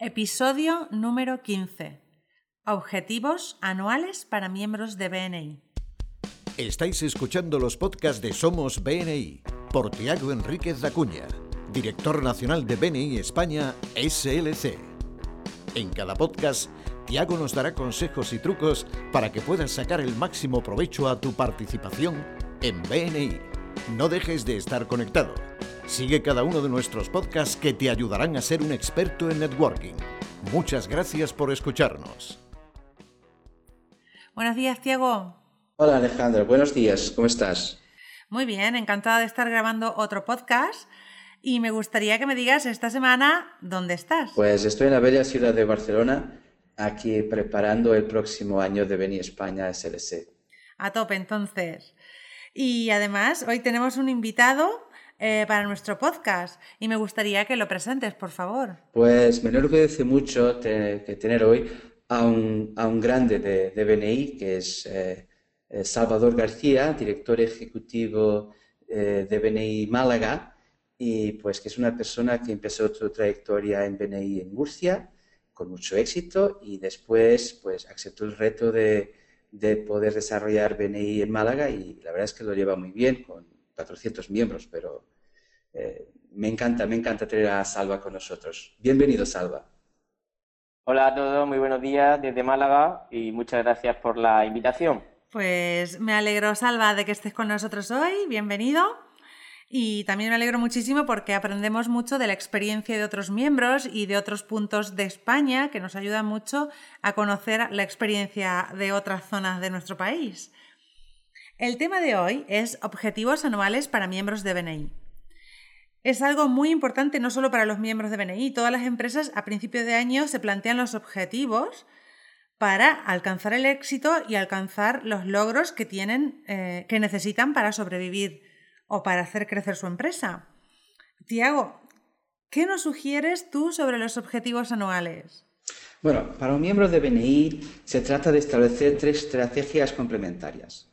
Episodio número 15. Objetivos anuales para miembros de BNI. Estáis escuchando los podcasts de Somos BNI por Tiago Enríquez Dacuña, director nacional de BNI España SLC. En cada podcast, Tiago nos dará consejos y trucos para que puedas sacar el máximo provecho a tu participación en BNI. No dejes de estar conectado. Sigue cada uno de nuestros podcasts que te ayudarán a ser un experto en networking. Muchas gracias por escucharnos. Buenos días, Tiago. Hola Alejandro, buenos días, ¿cómo estás? Muy bien, encantada de estar grabando otro podcast y me gustaría que me digas esta semana dónde estás. Pues estoy en la bella ciudad de Barcelona, aquí preparando el próximo año de Beni España SLC. A tope, entonces. Y además, hoy tenemos un invitado eh, para nuestro podcast y me gustaría que lo presentes, por favor. Pues me enorgullece mucho que tener hoy a un, a un grande de, de, BNI, que es eh, eh, Salvador García, director ejecutivo eh, de BNI Málaga, y pues que es una persona que empezó su trayectoria en BNI en Murcia con mucho éxito y después pues aceptó el reto de, de poder desarrollar BNI en Málaga y la verdad es que lo lleva muy bien con 400 miembros, pero eh, me encanta, me encanta tener a Salva con nosotros. Bienvenido, Salva. Hola a todos, muy buenos días desde Málaga y muchas gracias por la invitación. Pues me alegro, Salva, de que estés con nosotros hoy. Bienvenido. Y también me alegro muchísimo porque aprendemos mucho de la experiencia de otros miembros y de otros puntos de España que nos ayudan mucho a conocer la experiencia de otras zonas de nuestro país. El tema de hoy es objetivos anuales para miembros de BNI. Es algo muy importante no solo para los miembros de BNI, todas las empresas a principio de año se plantean los objetivos para alcanzar el éxito y alcanzar los logros que tienen, eh, que necesitan para sobrevivir o para hacer crecer su empresa. Tiago, ¿qué nos sugieres tú sobre los objetivos anuales? Bueno, para un miembro de BNI se trata de establecer tres estrategias complementarias.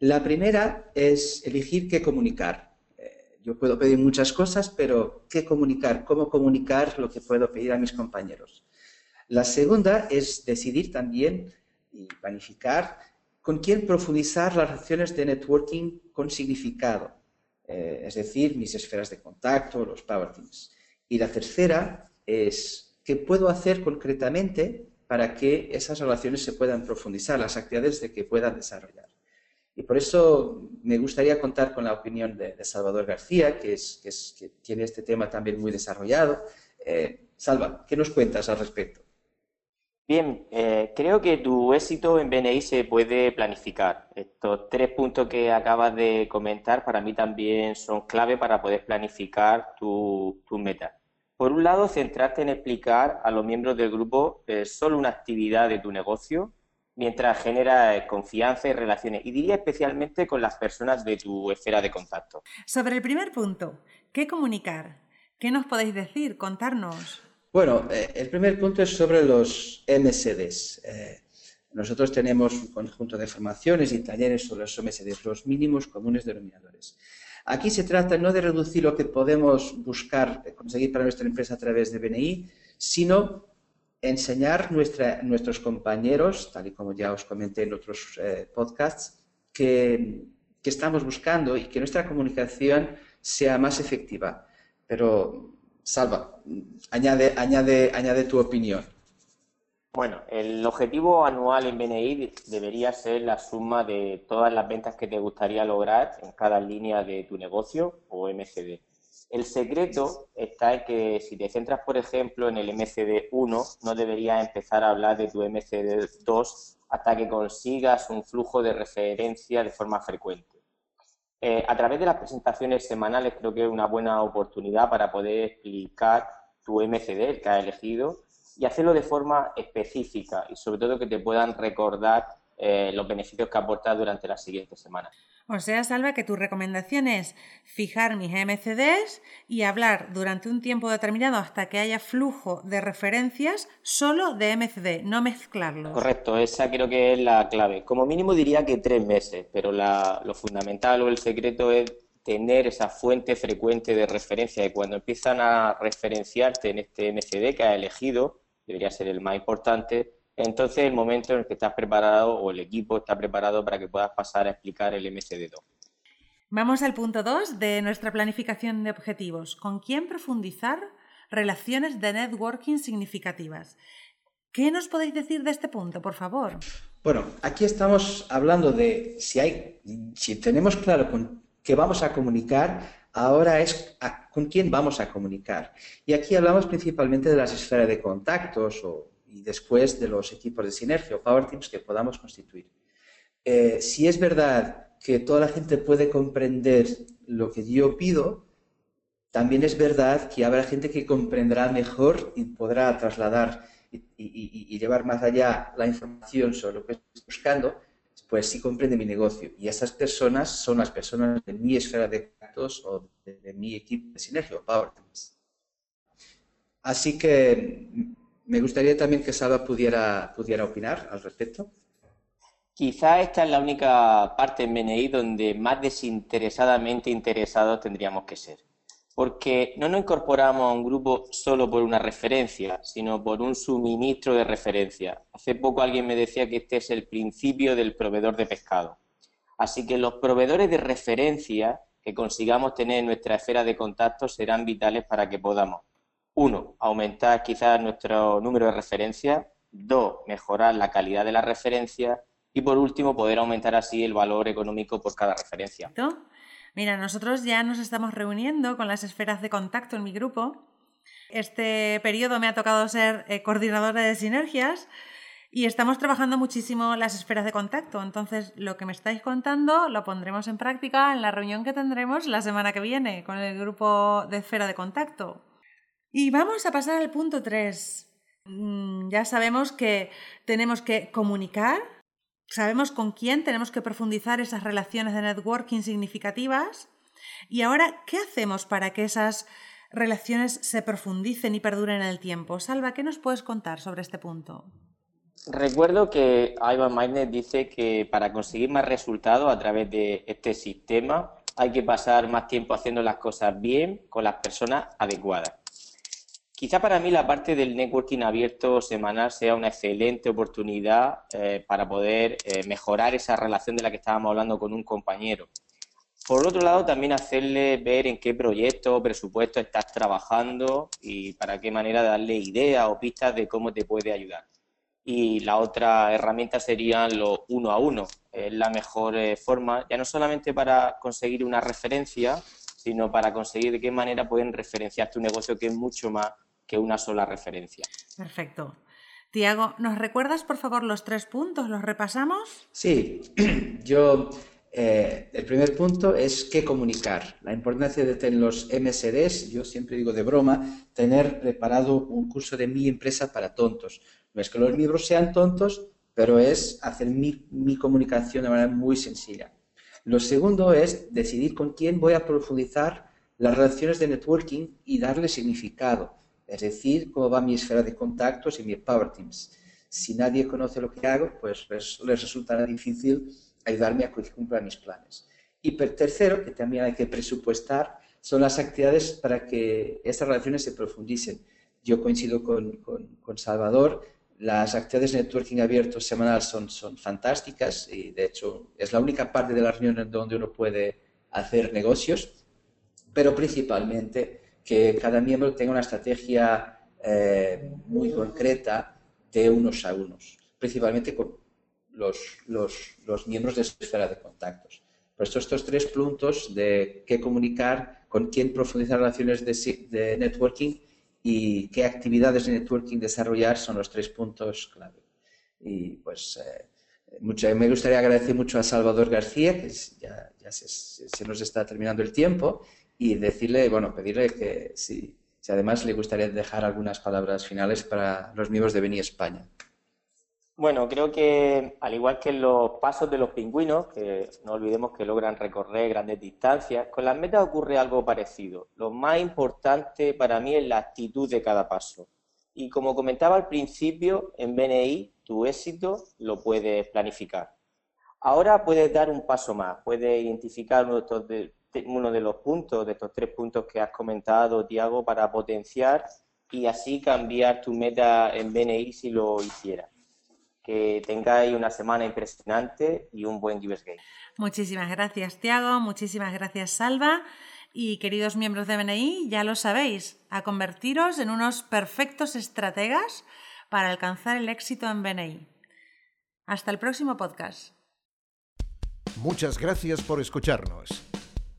La primera es elegir qué comunicar. Eh, yo puedo pedir muchas cosas, pero ¿qué comunicar? ¿Cómo comunicar lo que puedo pedir a mis compañeros? La segunda es decidir también y planificar con quién profundizar las acciones de networking con significado, eh, es decir, mis esferas de contacto, los power teams. Y la tercera es qué puedo hacer concretamente para que esas relaciones se puedan profundizar, las actividades de que puedan desarrollar. Y por eso me gustaría contar con la opinión de, Salvador García, que, tiene este tema también muy desarrollado. Eh, Salva, ¿qué nos cuentas al respecto? Bien, eh, creo que tu éxito en BNI se puede planificar. Estos tres puntos que acabas de comentar para mí también son clave para poder planificar tu, tu meta. Por un lado, centrarte en explicar a los miembros del grupo eh, solo una actividad de tu negocio mientras genera eh, confianza y relaciones. Y diría especialmente con las personas de tu esfera de contacto. Sobre el primer punto, ¿qué comunicar? ¿Qué nos podéis decir? Contarnos. Bueno, eh, el primer punto es sobre los MSDs. Eh, nosotros tenemos un conjunto de formaciones y talleres sobre los MSDs, los mínimos comunes denominadores. Aquí se trata no de reducir lo que podemos buscar conseguir para nuestra empresa a través de BNI, sino enseñar nuestra, nuestros compañeros, tal y como ya os comenté en otros eh, podcasts, que, que, estamos buscando y que nuestra comunicación sea más efectiva. Pero, Salva, añade, añade, añade tu opinión. Bueno, el objetivo anual en BNI debería ser la suma de todas las ventas que te gustaría lograr en cada línea de tu negocio o MCD. El secreto está en que si te centras, por ejemplo, en el MCD1, no deberías empezar a hablar de tu MCD2 hasta que consigas un flujo de referencia de forma frecuente. Eh, a través de las presentaciones semanales creo que es una buena oportunidad para poder explicar tu MCD, el que has elegido, y hacerlo de forma específica y sobre todo que te puedan recordar eh, los beneficios que aportas durante las siguientes semanas. O sea, Salva, que tu recomendación es fijar mis MCDs y hablar durante un tiempo determinado hasta que haya flujo de referencias solo de MCD, no mezclarlos. Correcto, esa creo que es la clave. Como mínimo diría que tres meses, pero lo fundamental o el secreto es tener esa fuente frecuente de referencia y cuando empiezan a referenciarte en este MCD que has elegido, debería ser el más importante, entonces el momento en el que estás preparado o el equipo está preparado para que puedas pasar a explicar el MCD2. Vamos al punto 2 de nuestra planificación de objetivos. ¿Con quién profundizar relaciones de networking significativas? ¿Qué nos podéis decir de este punto, por favor? Bueno, aquí estamos hablando de si hay, si tenemos claro con qué vamos a comunicar, ahora es con quién vamos a comunicar. Y aquí hablamos principalmente de las esferas de contactos y después de los equipos de sinergia o power teams que podamos constituir. Eh, si es verdad que toda la gente puede comprender lo que yo pido, también es verdad que habrá gente que comprenderá mejor y podrá trasladar y, llevar más allá la información sobre lo que estoy buscando, pues sí comprende mi negocio. Y esas personas son las personas de mi esfera de datos o de, mi equipo de sinergia, Power Así que me gustaría también que Salva pudiera, pudiera opinar al respecto. Quizá esta es la única parte en BNI donde más desinteresadamente interesados tendríamos que ser. Porque no nos incorporamos a un grupo solo por una referencia, sino por un suministro de referencia. Hace poco alguien me decía que este es el principio del proveedor de pescado. Así que los proveedores de referencia que consigamos tener en nuestra esfera de contacto serán vitales para que podamos, uno, aumentar quizás nuestro número de referencias, dos, mejorar la calidad de la referencia y por último poder aumentar así el valor económico por cada referencia. Mira, nosotros ya nos estamos reuniendo con las esferas de contacto en mi grupo. Este periodo me ha tocado ser eh, coordinadora de sinergias y estamos trabajando muchísimo las esferas de contacto. Entonces, lo que me estáis contando lo pondremos en práctica en la reunión que tendremos la semana que viene con el grupo de esfera de contacto. Y vamos a pasar al punto 3. Mm, ya sabemos que tenemos que comunicar Sabemos con quién tenemos que profundizar esas relaciones de networking significativas. Y ahora, ¿qué hacemos para que esas relaciones se profundicen y perduren en el tiempo? Salva, ¿qué nos puedes contar sobre este punto? Recuerdo que Ivan Meitner dice que para conseguir más resultados a través de este sistema hay que pasar más tiempo haciendo las cosas bien con las personas adecuadas. Quizá para mí la parte del networking abierto semanal sea una excelente oportunidad eh, para poder eh, mejorar esa relación de la que estábamos hablando con un compañero. Por otro lado, también hacerle ver en qué proyecto o presupuesto estás trabajando y para qué manera darle ideas o pistas de cómo te puede ayudar. Y la otra herramienta serían los uno a uno. Es la mejor eh, forma, ya no solamente para conseguir una referencia, sino para conseguir de qué manera pueden referenciar tu negocio, que es mucho más que una sola referencia. Perfecto. Tiago, ¿nos recuerdas por favor los tres puntos? ¿Los repasamos? Sí, yo eh, el primer punto es qué comunicar. La importancia de tener los MSDs, yo siempre digo de broma, tener preparado un curso de mi empresa para tontos. No es que los miembros sean tontos, pero es hacer mi, mi comunicación de manera muy sencilla. Lo segundo es decidir con quién voy a profundizar las relaciones de networking y darle significado es decir, cómo va mi esfera de contactos y mi Power Teams. Si nadie conoce lo que hago, pues les, resultará difícil ayudarme a que cumpla mis planes. Y tercero, que también hay que presupuestar, son las actividades para que estas relaciones se profundicen. Yo coincido con, con, Salvador, las actividades de networking abierto semanal son, son fantásticas y de hecho es la única parte de la reunión en donde uno puede hacer negocios, pero principalmente que cada miembro tenga una estrategia eh, muy concreta de unos a unos, principalmente con los, los, miembros de su esfera de contactos. Por esto, estos tres puntos de qué comunicar, con quién profundizar relaciones de, de networking y qué actividades de networking desarrollar son los tres puntos clave. Y pues eh, me gustaría agradecer mucho a Salvador García, que ya, ya se, se, nos está terminando el tiempo, y decirle, bueno, pedirle que si, si además le gustaría dejar algunas palabras finales para los miembros de Beni España. Bueno, creo que al igual que los pasos de los pingüinos, que no olvidemos que logran recorrer grandes distancias, con las metas ocurre algo parecido. Lo más importante para mí es la actitud de cada paso. Y como comentaba al principio, en BNI tu éxito lo puedes planificar. Ahora puedes dar un paso más, puedes identificar uno de uno de los puntos, de estos tres puntos que has comentado, Tiago, para potenciar y así cambiar tu meta en BNI si lo hiciera. Que tengáis una semana impresionante y un buen Givers Game. Muchísimas gracias, Tiago. Muchísimas gracias, Salva. Y queridos miembros de BNI, ya lo sabéis, a convertiros en unos perfectos estrategas para alcanzar el éxito en BNI. Hasta el próximo podcast. Muchas gracias por escucharnos.